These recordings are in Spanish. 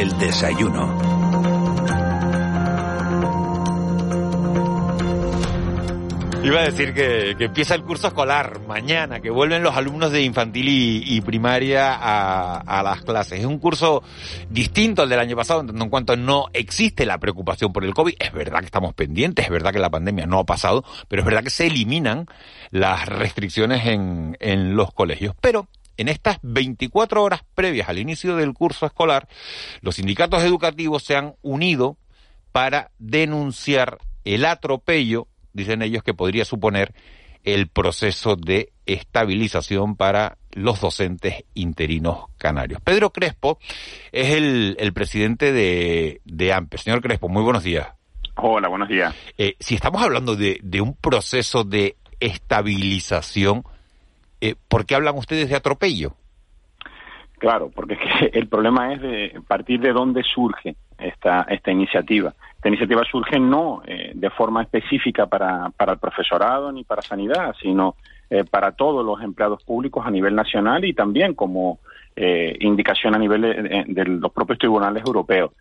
El desayuno. Iba a decir que, empieza el curso escolar mañana, que vuelven los alumnos de infantil y, primaria a, a, las clases. Es un curso distinto al del año pasado, en cuanto no existe la preocupación por el COVID. Es verdad que estamos pendientes, es verdad que la pandemia no ha pasado, pero es verdad que se eliminan las restricciones en, en los colegios. Pero en estas 24 horas previas al inicio del curso escolar, los sindicatos educativos se han unido para denunciar el atropello, dicen ellos, que podría suponer el proceso de estabilización para los docentes interinos canarios. Pedro Crespo es el, el presidente de, de AMPE. Señor Crespo, muy buenos días. Hola, buenos días. Eh, si estamos hablando de, de un proceso de estabilización, eh, ¿por qué hablan ustedes de atropello? Claro, porque es que el problema es de partir de dónde surge esta, esta iniciativa. Esta iniciativa surge no eh, de forma específica para, para el profesorado ni para sanidad, sino eh, para todos los empleados públicos a nivel nacional y también como eh, indicación a nivel de, de, los propios tribunales europeos.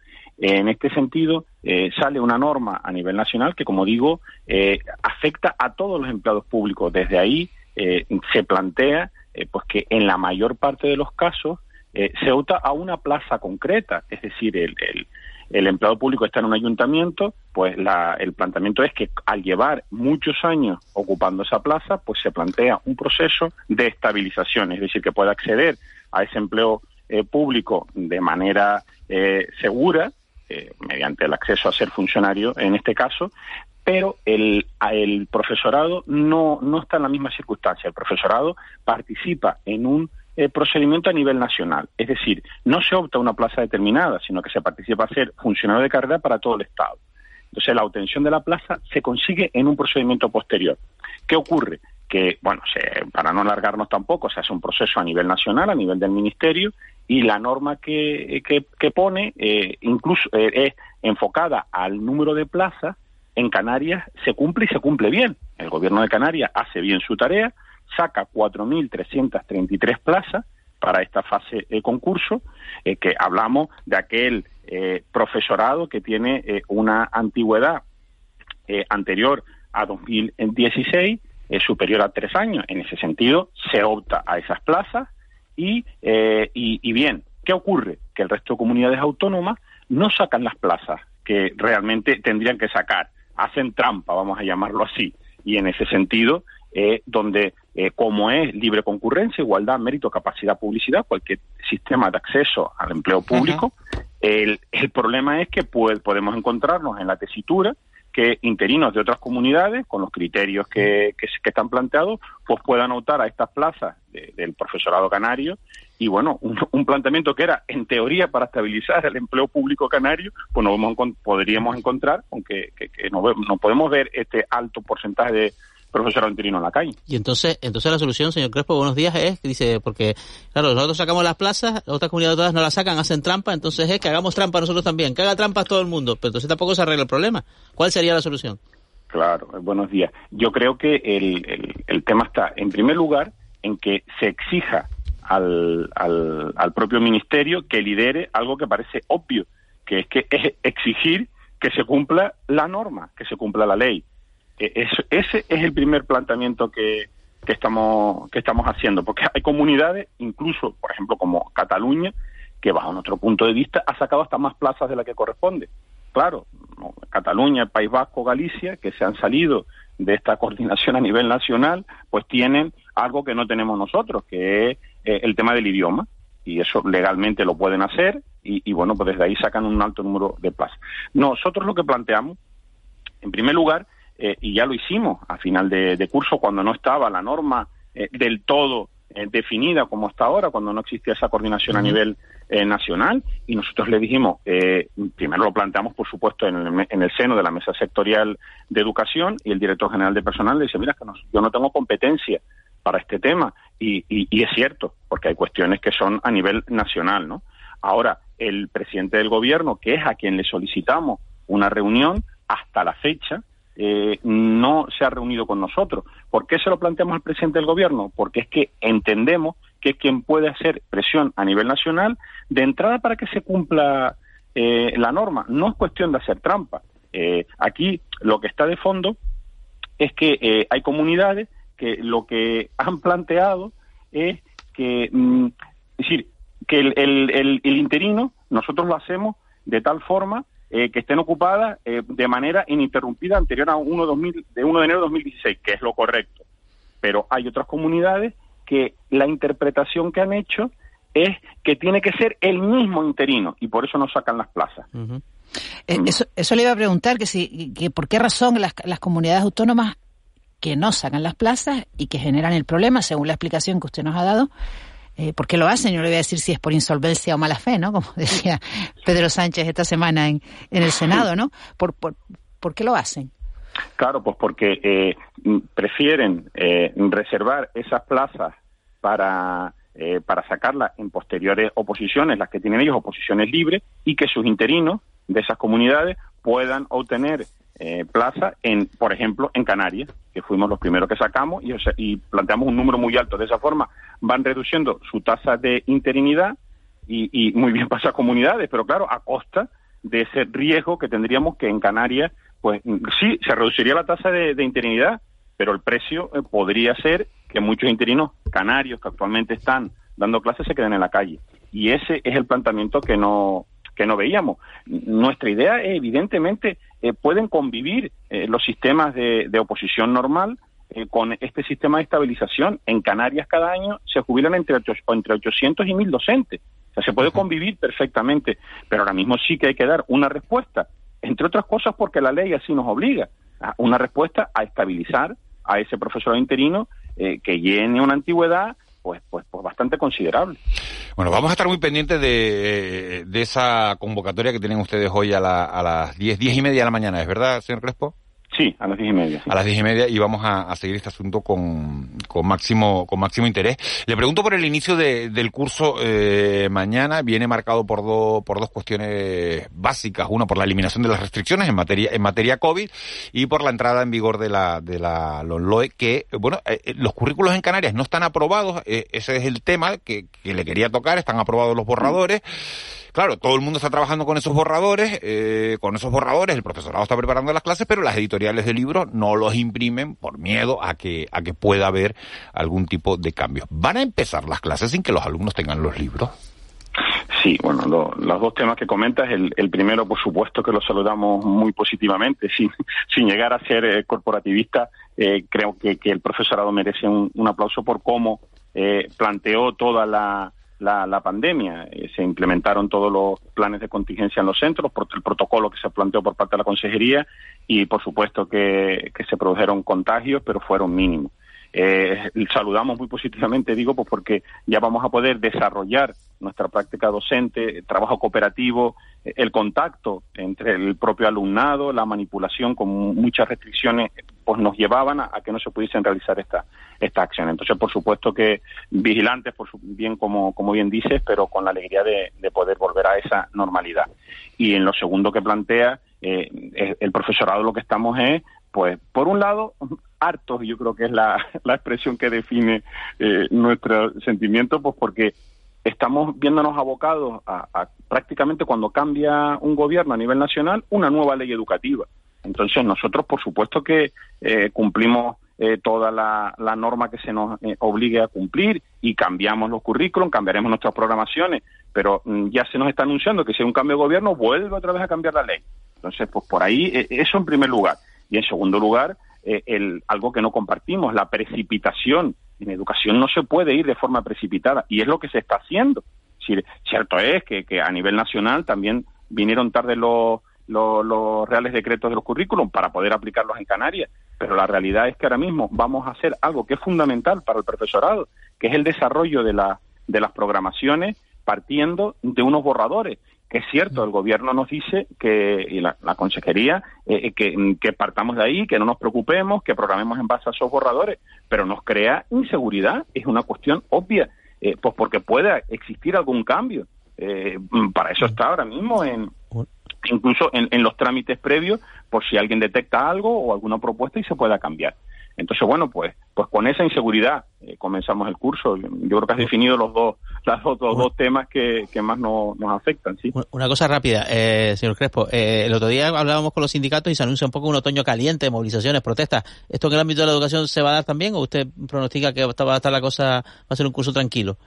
En este sentido, eh, sale una norma a nivel nacional que, como digo, eh, afecta a todos los empleados públicos. Desde ahí eh, se plantea eh, pues que en la mayor parte de los casos eh, se opta a una plaza concreta, es decir, el, el, el, empleado público está en un ayuntamiento, pues la, el planteamiento es que al llevar muchos años ocupando esa plaza, pues se plantea un proceso de estabilización, es decir, que pueda acceder a ese empleo eh, público de manera eh, segura, eh, mediante el acceso a ser funcionario en este caso, pero el, el profesorado no, está en la misma circunstancia. El profesorado participa en un eh, procedimiento a nivel nacional. Es decir, no se opta a una plaza determinada, sino que se participa a ser funcionario de carrera para todo el Estado. Entonces, la obtención de la plaza se consigue en un procedimiento posterior. ¿Qué ocurre? Que, bueno, se, para no alargarnos tampoco, se hace un proceso a nivel nacional, a nivel del Ministerio, y la norma que, que, que pone eh, incluso eh, es enfocada al número de plazas en Canarias se cumple y se cumple bien. El gobierno de Canarias hace bien su tarea, saca 4.333 plazas para esta fase de concurso, eh, que hablamos de aquel eh, profesorado que tiene eh, una antigüedad eh, anterior a 2016, superior a tres años. En ese sentido, se opta a esas plazas y, y bien, ¿qué ocurre? Que el resto de comunidades autónomas no sacan las plazas que realmente tendrían que sacar hacen trampa, vamos a llamarlo así. Y en ese sentido, eh, donde eh, como es libre concurrencia, igualdad, mérito, capacidad, publicidad, cualquier sistema de acceso al empleo público, el, el, problema es que pues, podemos encontrarnos en la tesitura que interinos de otras comunidades, con los criterios que, que, están planteados, pues puedan optar a estas plazas de, del profesorado canario. Y bueno, un, un, planteamiento que era en teoría para estabilizar el empleo público canario, pues no vamos, podríamos encontrar, aunque que, que no, no, podemos ver este alto porcentaje de en la calle. Y entonces, entonces la solución, señor Crespo, buenos días, es, dice, porque, claro, nosotros sacamos las plazas, otras comunidades todas no las sacan, hacen trampa, entonces es que hagamos trampa nosotros también, que haga trampas todo el mundo, pero entonces tampoco se arregla el problema. ¿Cuál sería la solución? Claro, buenos días. Yo creo que el, el, el tema está, en primer lugar, en que se exija al, al, al propio ministerio que lidere algo que parece obvio, que es que es exigir que se cumpla la norma, que se cumpla la ley. Eso, ese es el primer planteamiento que, que, estamos, que estamos haciendo, porque hay comunidades, incluso, por ejemplo, como Cataluña, que bajo nuestro punto de vista ha sacado hasta más plazas de la que corresponde. Claro, Cataluña, País Vasco, Galicia, que se han salido de esta coordinación a nivel nacional, pues tienen algo que no tenemos nosotros, que es eh, el tema del idioma. Y eso legalmente lo pueden hacer y, y, bueno, pues desde ahí sacan un alto número de plazas. Nosotros lo que planteamos, en primer lugar, eh, y ya lo hicimos a final de, de, curso cuando no estaba la norma eh, del todo eh, definida como hasta ahora, cuando no existía esa coordinación a nivel eh, nacional, y nosotros le dijimos, eh, primero lo planteamos, por supuesto, en el, en el, seno de la mesa sectorial de educación, y el director general de personal le dice, mira, que yo no tengo competencia para este tema, y, y, y, es cierto, porque hay cuestiones que son a nivel nacional, ¿no? Ahora, el presidente del gobierno, que es a quien le solicitamos una reunión, hasta la fecha, eh, no se ha reunido con nosotros. ¿Por qué se lo planteamos al presidente del gobierno? Porque es que entendemos que es quien puede hacer presión a nivel nacional de entrada para que se cumpla eh, la norma. No es cuestión de hacer trampa. Eh, aquí lo que está de fondo es que eh, hay comunidades que lo que han planteado es que, mm, es decir, que el, el, el, el interino nosotros lo hacemos de tal forma eh, que estén ocupadas eh, de manera ininterrumpida anterior a 1, 2000, de 1 de enero de 2016, que es lo correcto. Pero hay otras comunidades que la interpretación que han hecho es que tiene que ser el mismo interino y por eso no sacan las plazas. Uh -huh. eh, eso, eso, le iba a preguntar, que si, que por qué razón las, las comunidades autónomas que no sacan las plazas y que generan el problema, según la explicación que usted nos ha dado, eh, ¿Por qué lo hacen? Yo le voy a decir si es por insolvencia o mala fe, ¿no? Como decía Pedro Sánchez esta semana en, en el Senado, ¿no? ¿Por, por, ¿Por qué lo hacen? Claro, pues porque eh, prefieren eh, reservar esas plazas para, eh, para sacarlas en posteriores oposiciones, las que tienen ellos, oposiciones libres, y que sus interinos de esas comunidades puedan obtener eh, plaza, en, por ejemplo, en Canarias, que fuimos los primeros que sacamos y, y, planteamos un número muy alto. De esa forma van reduciendo su tasa de interinidad y, y muy bien para esas comunidades, pero claro, a costa de ese riesgo que tendríamos que en Canarias, pues sí, se reduciría la tasa de, de interinidad, pero el precio eh, podría ser que muchos interinos canarios que actualmente están dando clases se queden en la calle. Y ese es el planteamiento que no, que no veíamos. Nuestra idea, es, evidentemente, eh, pueden convivir eh, los sistemas de, de oposición normal eh, con este sistema de estabilización. En Canarias cada año se jubilan entre, ocho, entre 800 y 1000 docentes. O sea, se puede convivir perfectamente, pero ahora mismo sí que hay que dar una respuesta, entre otras cosas porque la ley así nos obliga, a una respuesta a estabilizar a ese profesorado interino eh, que llene una antigüedad pues, pues, pues bastante considerable. Bueno, vamos a estar muy pendientes de, de esa convocatoria que tienen ustedes hoy a, la, a las diez, diez y media de la mañana, ¿es verdad, señor Crespo? Sí, a las diez y media. A las diez y media y vamos a, seguir este asunto con, con, máximo, con máximo interés. Le pregunto por el inicio de, del curso eh, mañana. Viene marcado por, do, por dos cuestiones básicas. Una, por la eliminación de las restricciones en materia, en materia COVID y por la entrada en vigor de la, de la LONLOE, que, bueno, eh, los currículos en Canarias no están aprobados. Eh, ese es el tema que, que le quería tocar. Están aprobados los borradores. Claro, todo el mundo está trabajando con esos borradores, eh, con esos borradores, el profesorado está preparando las clases, pero las editoriales de libros no los imprimen por miedo a que, a que pueda haber algún tipo de cambio. ¿Van a empezar las clases sin que los alumnos tengan los libros? Sí, bueno, lo, los dos temas que comentas, el, el, primero, por supuesto, que lo saludamos muy positivamente, sin, sin llegar a ser eh, corporativista, eh, creo que, que, el profesorado merece un, un aplauso por cómo eh, planteó toda la, la, la pandemia. Eh, se implementaron todos los planes de contingencia en los centros, por el protocolo que se planteó por parte de la consejería y, por supuesto, que, que se produjeron contagios, pero fueron mínimos. Eh, saludamos muy positivamente, digo, pues porque ya vamos a poder desarrollar nuestra práctica docente, trabajo cooperativo, el contacto entre el propio alumnado, la manipulación con muchas restricciones, pues nos llevaban a, que no se pudiesen realizar esta, esta acción. Entonces, por supuesto que vigilantes, por su, bien como, como bien dices, pero con la alegría de, de poder volver a esa normalidad. Y en lo segundo que plantea, eh, el profesorado lo que estamos es pues por un lado hartos yo creo que es la, la expresión que define eh, nuestro sentimiento pues porque estamos viéndonos abocados a, a, prácticamente cuando cambia un gobierno a nivel nacional una nueva ley educativa entonces nosotros por supuesto que eh, cumplimos eh, toda la, la, norma que se nos eh, obligue a cumplir y cambiamos los currículums, cambiaremos nuestras programaciones, pero mm, ya se nos está anunciando que si hay un cambio de gobierno vuelve otra vez a cambiar la ley. Entonces, pues por ahí, eh, eso en primer lugar. Y en segundo lugar, eh, el, algo que no compartimos, la precipitación. En educación no se puede ir de forma precipitada y es lo que se está haciendo. Cierto es que, que, a nivel nacional también vinieron tarde los, los, los reales decretos de los currículums para poder aplicarlos en Canarias, pero la realidad es que ahora mismo vamos a hacer algo que es fundamental para el profesorado, que es el desarrollo de, la, de las programaciones partiendo de unos borradores. Que es cierto, el gobierno nos dice que, y la, consejería, eh, que, que, partamos de ahí, que no nos preocupemos, que programemos en base a esos borradores, pero nos crea inseguridad, es una cuestión obvia, eh, pues porque pueda existir algún cambio. Eh, para eso está ahora mismo en, incluso en, en, los trámites previos, por si alguien detecta algo o alguna propuesta y se pueda cambiar. Entonces, bueno, pues, pues con esa inseguridad eh, comenzamos el curso. Yo creo que has definido los dos, los dos, temas que, más nos afectan, sí. Una cosa rápida, eh, señor Crespo. Eh, el otro día hablábamos con los sindicatos y se anuncia un poco un otoño caliente, movilizaciones, protestas. ¿Esto en el ámbito de la educación se va a dar también o usted pronostica que va a estar la cosa, va a ser un curso tranquilo?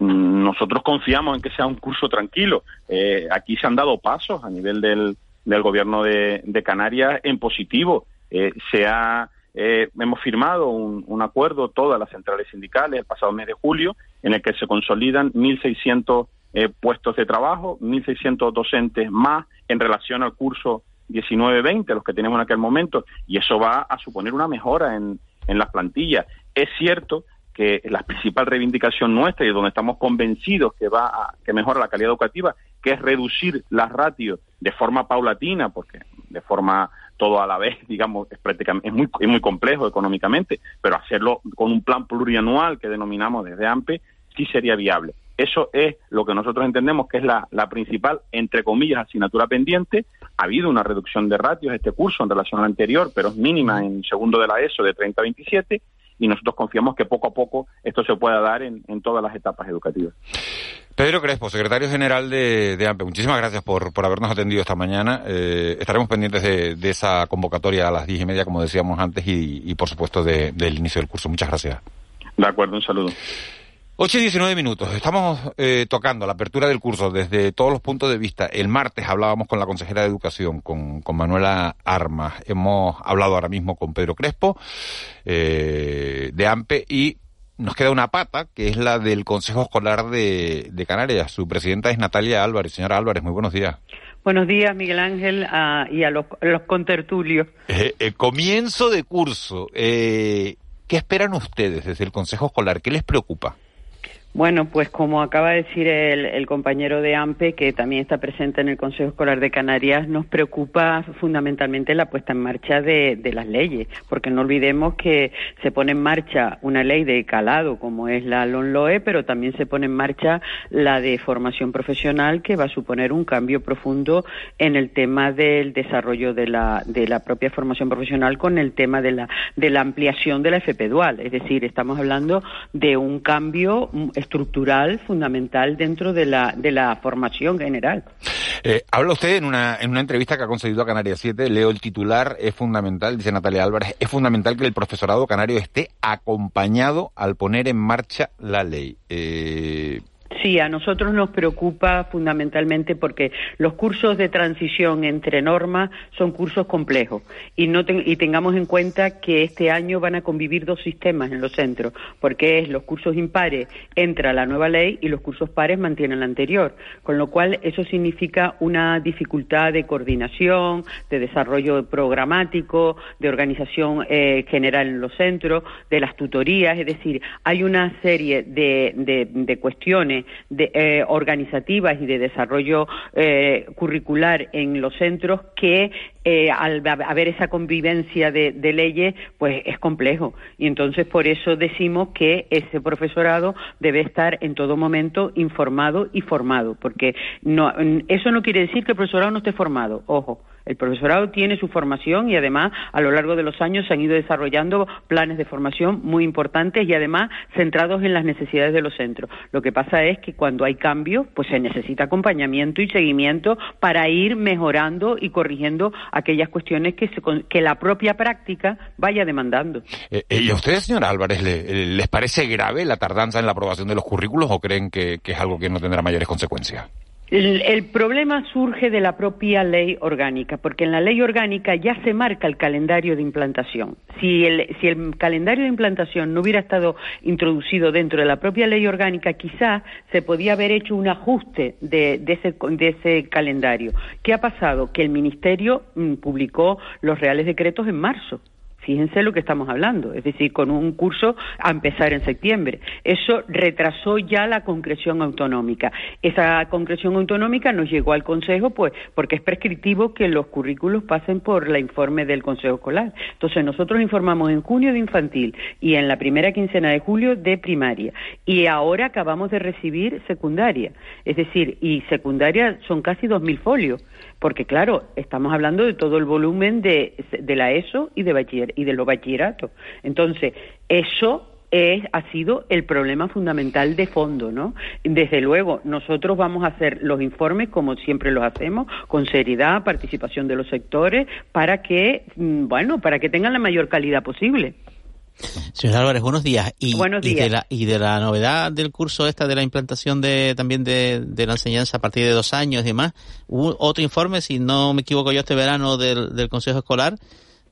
Nosotros confiamos en que sea un curso tranquilo. Eh, aquí se han dado pasos a nivel del, del gobierno de, de Canarias en positivo. se ha eh, hemos firmado un, acuerdo, todas las centrales sindicales, el pasado mes de julio, en el que se consolidan 1.600 eh, puestos de trabajo, 1.600 docentes más en relación al curso 19-20, los que tenemos en aquel momento, y eso va a suponer una mejora en, en las plantillas. Es cierto que la principal reivindicación nuestra y donde estamos convencidos que va a, que mejora la calidad educativa, que es reducir las ratios de forma paulatina, porque de forma todo a la vez, digamos, es prácticamente es muy, es muy complejo económicamente, pero hacerlo con un plan plurianual que denominamos desde AMPE sí sería viable. Eso es lo que nosotros entendemos que es la, la principal, entre comillas, asignatura pendiente. Ha habido una reducción de ratios este curso en relación al anterior, pero es mínima en segundo de la ESO de 30 a 27 y nosotros confiamos que poco a poco esto se pueda dar en, en todas las etapas educativas. Pedro Crespo, secretario general de, de AMPE, muchísimas gracias por, por habernos atendido esta mañana. Eh, estaremos pendientes de, de, esa convocatoria a las diez y media, como decíamos antes, y, y por supuesto de, del inicio del curso. Muchas gracias. De acuerdo, un saludo. 8 y 19 minutos. Estamos eh, tocando la apertura del curso desde todos los puntos de vista. El martes hablábamos con la consejera de Educación, con, con Manuela Armas. Hemos hablado ahora mismo con Pedro Crespo, eh, de AMPE, y nos queda una pata, que es la del Consejo Escolar de, de Canarias. Su presidenta es Natalia Álvarez. Señora Álvarez, muy buenos días. Buenos días, Miguel Ángel, y a los, los contertulios. Eh, eh, comienzo de curso. Eh, ¿Qué esperan ustedes desde el Consejo Escolar? ¿Qué les preocupa? Bueno, pues como acaba de decir el, compañero de AMPE, que también está presente en el Consejo Escolar de Canarias, nos preocupa fundamentalmente la puesta en marcha de, las leyes, porque no olvidemos que se pone en marcha una ley de calado como es la LONLOE, pero también se pone en marcha la de formación profesional, que va a suponer un cambio profundo en el tema del desarrollo de la, de la propia formación profesional con el tema de la, de la ampliación de la FP dual. Es decir, estamos hablando de un cambio estructural fundamental dentro de la, de la formación general. Eh, habla usted en una, en una entrevista que ha concedido a Canarias 7, leo el titular, es fundamental, dice Natalia Álvarez, es fundamental que el profesorado canario esté acompañado al poner en marcha la ley. Eh, Sí, a nosotros nos preocupa fundamentalmente porque los cursos de transición entre normas son cursos complejos y, no y tengamos en cuenta que este año van a convivir dos sistemas en los centros, porque es los cursos impares entra la nueva ley y los cursos pares mantienen la anterior, con lo cual eso significa una dificultad de coordinación, de desarrollo programático, de organización eh, general en los centros, de las tutorías, es decir, hay una serie de, de, de cuestiones de, eh, organizativas y de desarrollo eh, curricular en los centros que eh, al haber esa convivencia de, leyes, pues es complejo. Y entonces por eso decimos que ese profesorado debe estar en todo momento informado y formado, porque no, eso no quiere decir que el profesorado no esté formado, ojo. El profesorado tiene su formación y además a lo largo de los años se han ido desarrollando planes de formación muy importantes y además centrados en las necesidades de los centros. Lo que pasa es que cuando hay cambios, pues se necesita acompañamiento y seguimiento para ir mejorando y corrigiendo aquellas cuestiones que, que la propia práctica vaya demandando. Eh, eh, ¿Y a ustedes, señora Álvarez, les parece grave la tardanza en la aprobación de los currículos o creen que es algo que no tendrá mayores consecuencias? El, problema surge de la propia ley orgánica, porque en la ley orgánica ya se marca el calendario de implantación. Si el, si el calendario de implantación no hubiera estado introducido dentro de la propia ley orgánica, quizá se podía haber hecho un ajuste de, de, ese, de ese calendario. ¿Qué ha pasado? Que el Ministerio mm, publicó los reales decretos en marzo Fíjense lo que estamos hablando, es decir, con un curso a empezar en septiembre. Eso retrasó ya la concreción autonómica. Esa concreción autonómica nos llegó al Consejo, pues, porque es prescriptivo que los currículos pasen por la informe del Consejo Escolar. Entonces, nosotros informamos en junio de infantil y en la primera quincena de julio de primaria. Y ahora acabamos de recibir secundaria. Es decir, y secundaria son casi 2.000 folios porque claro, estamos hablando de todo el volumen de, de la ESO y de, y de los bachilleratos. Entonces, eso es, ha sido el problema fundamental de fondo, ¿no? Desde luego, nosotros vamos a hacer los informes como siempre los hacemos, con seriedad, participación de los sectores, para que, mm, bueno, para que tengan la mayor calidad posible. Señor Álvarez, buenos días. Y, buenos días. Y de, la, y de la novedad del curso esta de la implantación de también de, de la enseñanza a partir de dos años y demás, hubo otro informe, si no me equivoco yo, este verano del, del Consejo Escolar,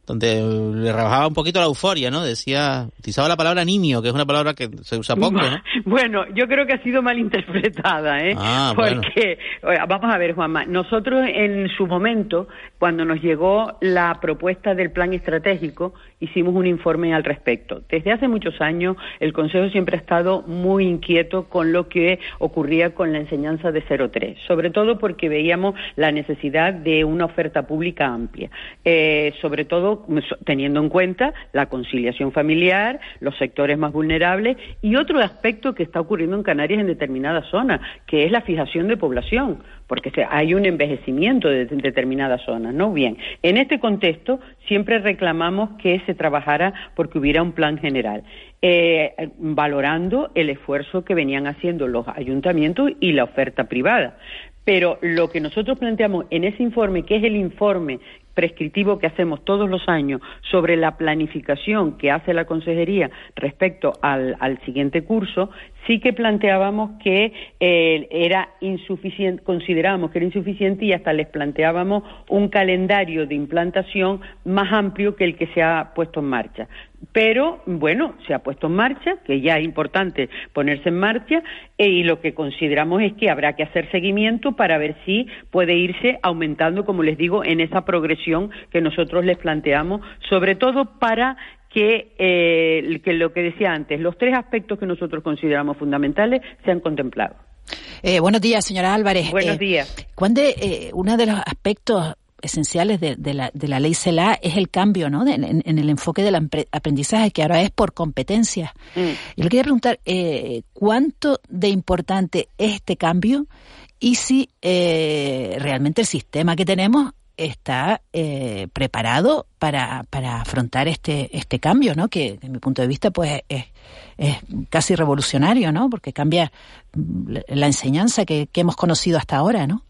donde le rebajaba un poquito la euforia, ¿no? Decía, utilizaba la palabra nimio, que es una palabra que se usa poco, ¿no? Bueno, yo creo que ha sido mal interpretada, ¿eh? Ah, Porque, vamos a ver, Juanma, nosotros en su momento, cuando nos llegó la propuesta del plan estratégico, hicimos un informe al respecto. Desde hace muchos años, el Consejo siempre ha estado muy inquieto con lo que ocurría con la enseñanza de 03, sobre todo porque veíamos la necesidad de una oferta pública amplia, eh, sobre todo teniendo en cuenta la conciliación familiar, los sectores más vulnerables y otro aspecto que está ocurriendo en Canarias en determinadas zonas, que es la fijación de población, porque hay un envejecimiento de determinadas zonas, ¿no? Bien, en este contexto siempre reclamamos que se trabajara porque hubiera un plan general. Eh, valorando el esfuerzo que venían haciendo los ayuntamientos y la oferta privada. Pero lo que nosotros planteamos en ese informe, que es el informe prescriptivo que hacemos todos los años sobre la planificación que hace la Consejería respecto al, siguiente curso, sí que planteábamos que eh, era insuficiente, considerábamos que era insuficiente y hasta les planteábamos un calendario de implantación más amplio que el que se ha puesto en marcha. Pero, bueno, se ha puesto en marcha, que ya es importante ponerse en marcha, e, y lo que consideramos es que habrá que hacer seguimiento para ver si puede irse aumentando, como les digo, en esa progresión que nosotros les planteamos, sobre todo para que, eh, que lo que decía antes, los tres aspectos que nosotros consideramos fundamentales sean contemplados. Eh, buenos días, señora Álvarez. Buenos eh, días. Cuando uno de los aspectos esenciales de, la, de la ley CELA es el cambio ¿no? en, el enfoque del aprendizaje, que ahora es por competencias. Mm. Y le quería preguntar, ¿cuánto de importante es este cambio y si realmente el sistema que tenemos está eh, preparado para, para afrontar este, este cambio, ¿no? Que, desde mi punto de vista, pues es, es casi revolucionario, ¿no? Porque cambia la enseñanza que, que hemos conocido hasta ahora, ¿no?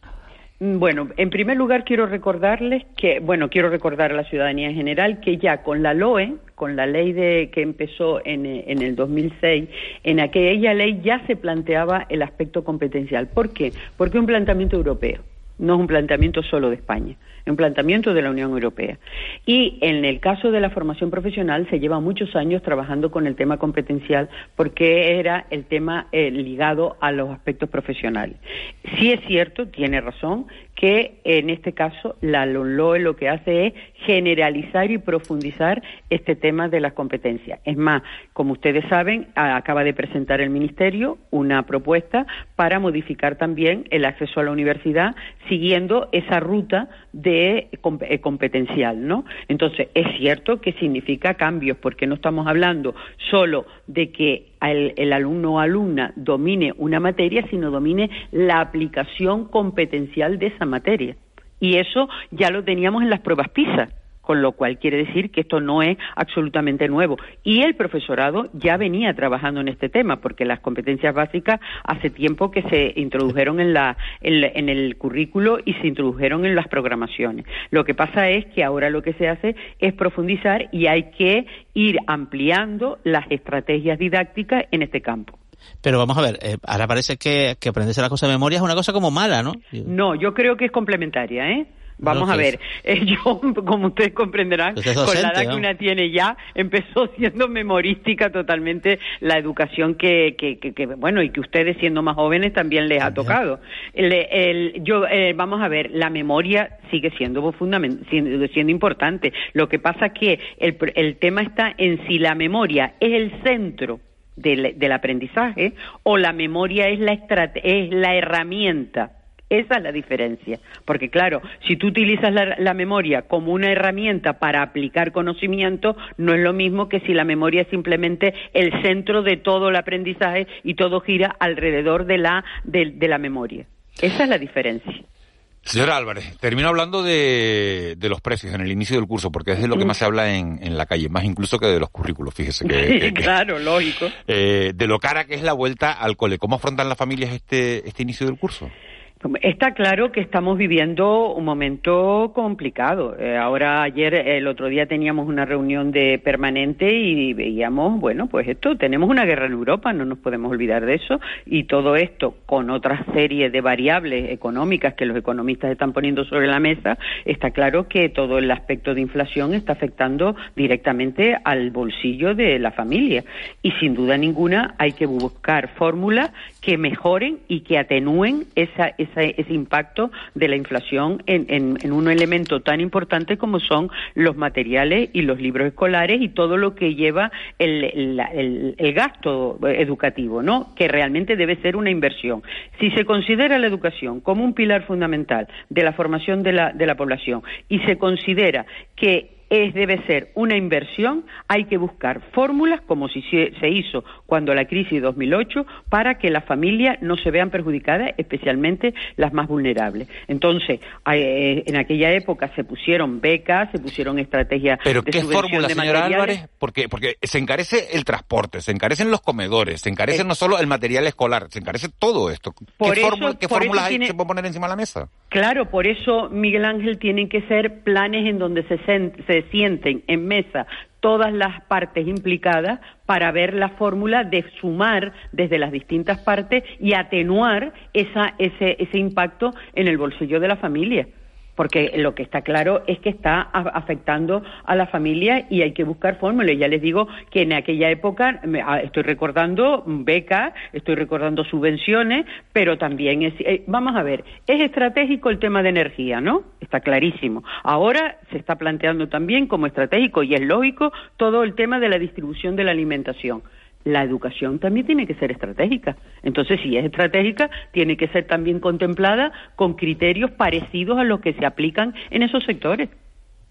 Mm, bueno, en primer lugar quiero recordarles que, bueno, quiero recordar a la ciudadanía en general que ya con la LOE, con la ley de que empezó en, en el 2006, en aquella ley ya se planteaba el aspecto competencial. ¿Por qué? Porque es un planteamiento europeo no es un planteamiento solo de España, es un planteamiento de la Unión Europea. Y en el caso de la formación profesional se lleva muchos años trabajando con el tema competencial porque era el tema eh, ligado a los aspectos profesionales. Sí es cierto, tiene razón, que en este caso la LOE lo que hace es generalizar y profundizar este tema de las competencias. Es más, como ustedes saben, acaba de presentar el Ministerio una propuesta para modificar también el acceso a la universidad siguiendo esa ruta de eh, competencial, ¿no? Entonces, es cierto que significa cambios porque no estamos hablando solo de que el, alumno o alumna domine una materia, sino domine la aplicación competencial de esa materia. Y eso ya lo teníamos en las pruebas PISA con lo cual quiere decir que esto no es absolutamente nuevo. Y el profesorado ya venía trabajando en este tema, porque las competencias básicas hace tiempo que se introdujeron en, la, en, el currículo y se introdujeron en las programaciones. Lo que pasa es que ahora lo que se hace es profundizar y hay que ir ampliando las estrategias didácticas en este campo. Pero vamos a ver, eh, ahora parece que, que aprenderse la cosa de memoria es una cosa como mala, ¿no? No, yo creo que es complementaria, ¿eh? Vamos a ver, eh, yo, como ustedes comprenderán, con la edad que una tiene ya, empezó siendo memorística totalmente la educación que, que, bueno, y que ustedes siendo más jóvenes también les ha tocado. El, yo, eh, vamos a ver, la memoria sigue siendo, siendo, siendo importante. Lo que pasa es que el, el tema está en si la memoria es el centro del, del aprendizaje o la memoria es la, es la herramienta esa es la diferencia. Porque claro, si tú utilizas la, memoria como una herramienta para aplicar conocimiento, no es lo mismo que si la memoria es simplemente el centro de todo el aprendizaje y todo gira alrededor de la, de, la memoria. Esa es la diferencia. Señora Álvarez, termino hablando de, los precios en el inicio del curso, porque es de lo que más se habla en, la calle, más incluso que de los currículos, fíjese que... claro, lógico. Eh, de lo cara que es la vuelta al cole. ¿Cómo afrontan las familias este, este inicio del curso? Está claro que estamos viviendo un momento complicado. Eh, ahora, ayer, el otro día teníamos una reunión de permanente y veíamos, bueno, pues esto, tenemos una guerra en Europa, no nos podemos olvidar de eso, y todo esto con otra serie de variables económicas que los economistas están poniendo sobre la mesa, está claro que todo el aspecto de inflación está afectando directamente al bolsillo de la familia. Y sin duda ninguna hay que buscar fórmulas que mejoren y que atenúen esa ese, impacto de la inflación en, un elemento tan importante como son los materiales y los libros escolares y todo lo que lleva el, gasto educativo, ¿no? Que realmente debe ser una inversión. Si se considera la educación como un pilar fundamental de la formación de la, de la población y se considera que es, debe ser una inversión, hay que buscar fórmulas, como si se, hizo cuando la crisis de 2008, para que las familias no se vean perjudicadas, especialmente las más vulnerables. Entonces, eh, en aquella época se pusieron becas, se pusieron estrategias ¿Pero qué fórmula, señora Álvarez? Porque, porque se encarece el transporte, se encarecen los comedores, se encarece no solo el material escolar, se encarece todo esto. ¿Qué, fórmulas hay que se poner encima de la mesa? Claro, por eso, Miguel Ángel, tienen que ser planes en donde se, se sienten en mesa todas las partes implicadas para ver la fórmula de sumar desde las distintas partes y atenuar esa, ese, ese impacto en el bolsillo de la familia porque lo que está claro es que está afectando a la familia y hay que buscar fórmulas. Ya les digo que en aquella época ah, estoy recordando becas, estoy recordando subvenciones, pero también es, eh, vamos a ver, es estratégico el tema de energía, ¿no? Está clarísimo. Ahora se está planteando también como estratégico y es lógico todo el tema de la distribución de la alimentación la educación también tiene que ser estratégica. Entonces, si es estratégica, tiene que ser también contemplada con criterios parecidos a los que se aplican en esos sectores.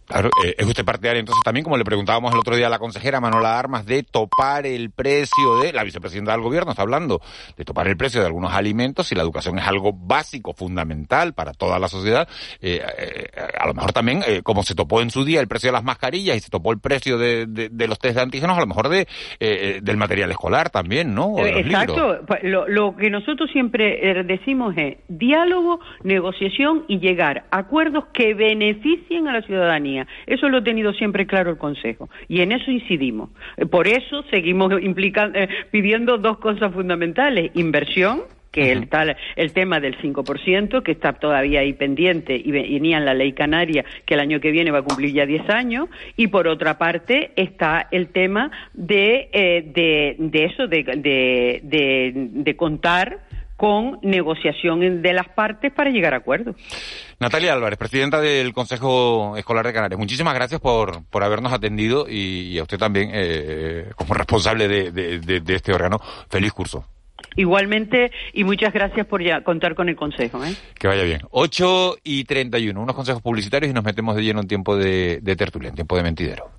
Claro, eh, es usted partidario entonces también, como le preguntábamos el otro día a la consejera Manola Armas, de topar el precio de, la vicepresidenta del gobierno está hablando, de topar el precio de algunos alimentos y la educación es algo básico, fundamental para toda la sociedad. Eh, eh, a lo mejor también, como se topó en su día el precio de las mascarillas y se topó el precio de, de, los test de antígenos, a lo mejor de del material escolar también, ¿no? Exacto. Pues, lo, lo que nosotros siempre decimos es diálogo, negociación y llegar a acuerdos que beneficien a la ciudadanía eso lo ha tenido siempre claro el Consejo y en eso incidimos. Eh, por eso seguimos eh, pidiendo dos cosas fundamentales, inversión que el, el tema del 5%, que está todavía ahí pendiente y venía en la ley canaria, que el año que viene va a cumplir ya 10 años, y por otra parte está el tema de, eh, de, eso, de, de, de contar con negociación de las partes para llegar a acuerdos. Natalia Álvarez, presidenta del Consejo Escolar de Canarias, muchísimas gracias por, por habernos atendido y, a usted también, eh, como responsable de, de, este órgano, feliz curso. Igualmente, y muchas gracias por ya contar con el consejo. ¿eh? Que vaya bien. 8 y 31, unos consejos publicitarios y nos metemos de lleno en tiempo de, de tertulia, en tiempo de mentidero.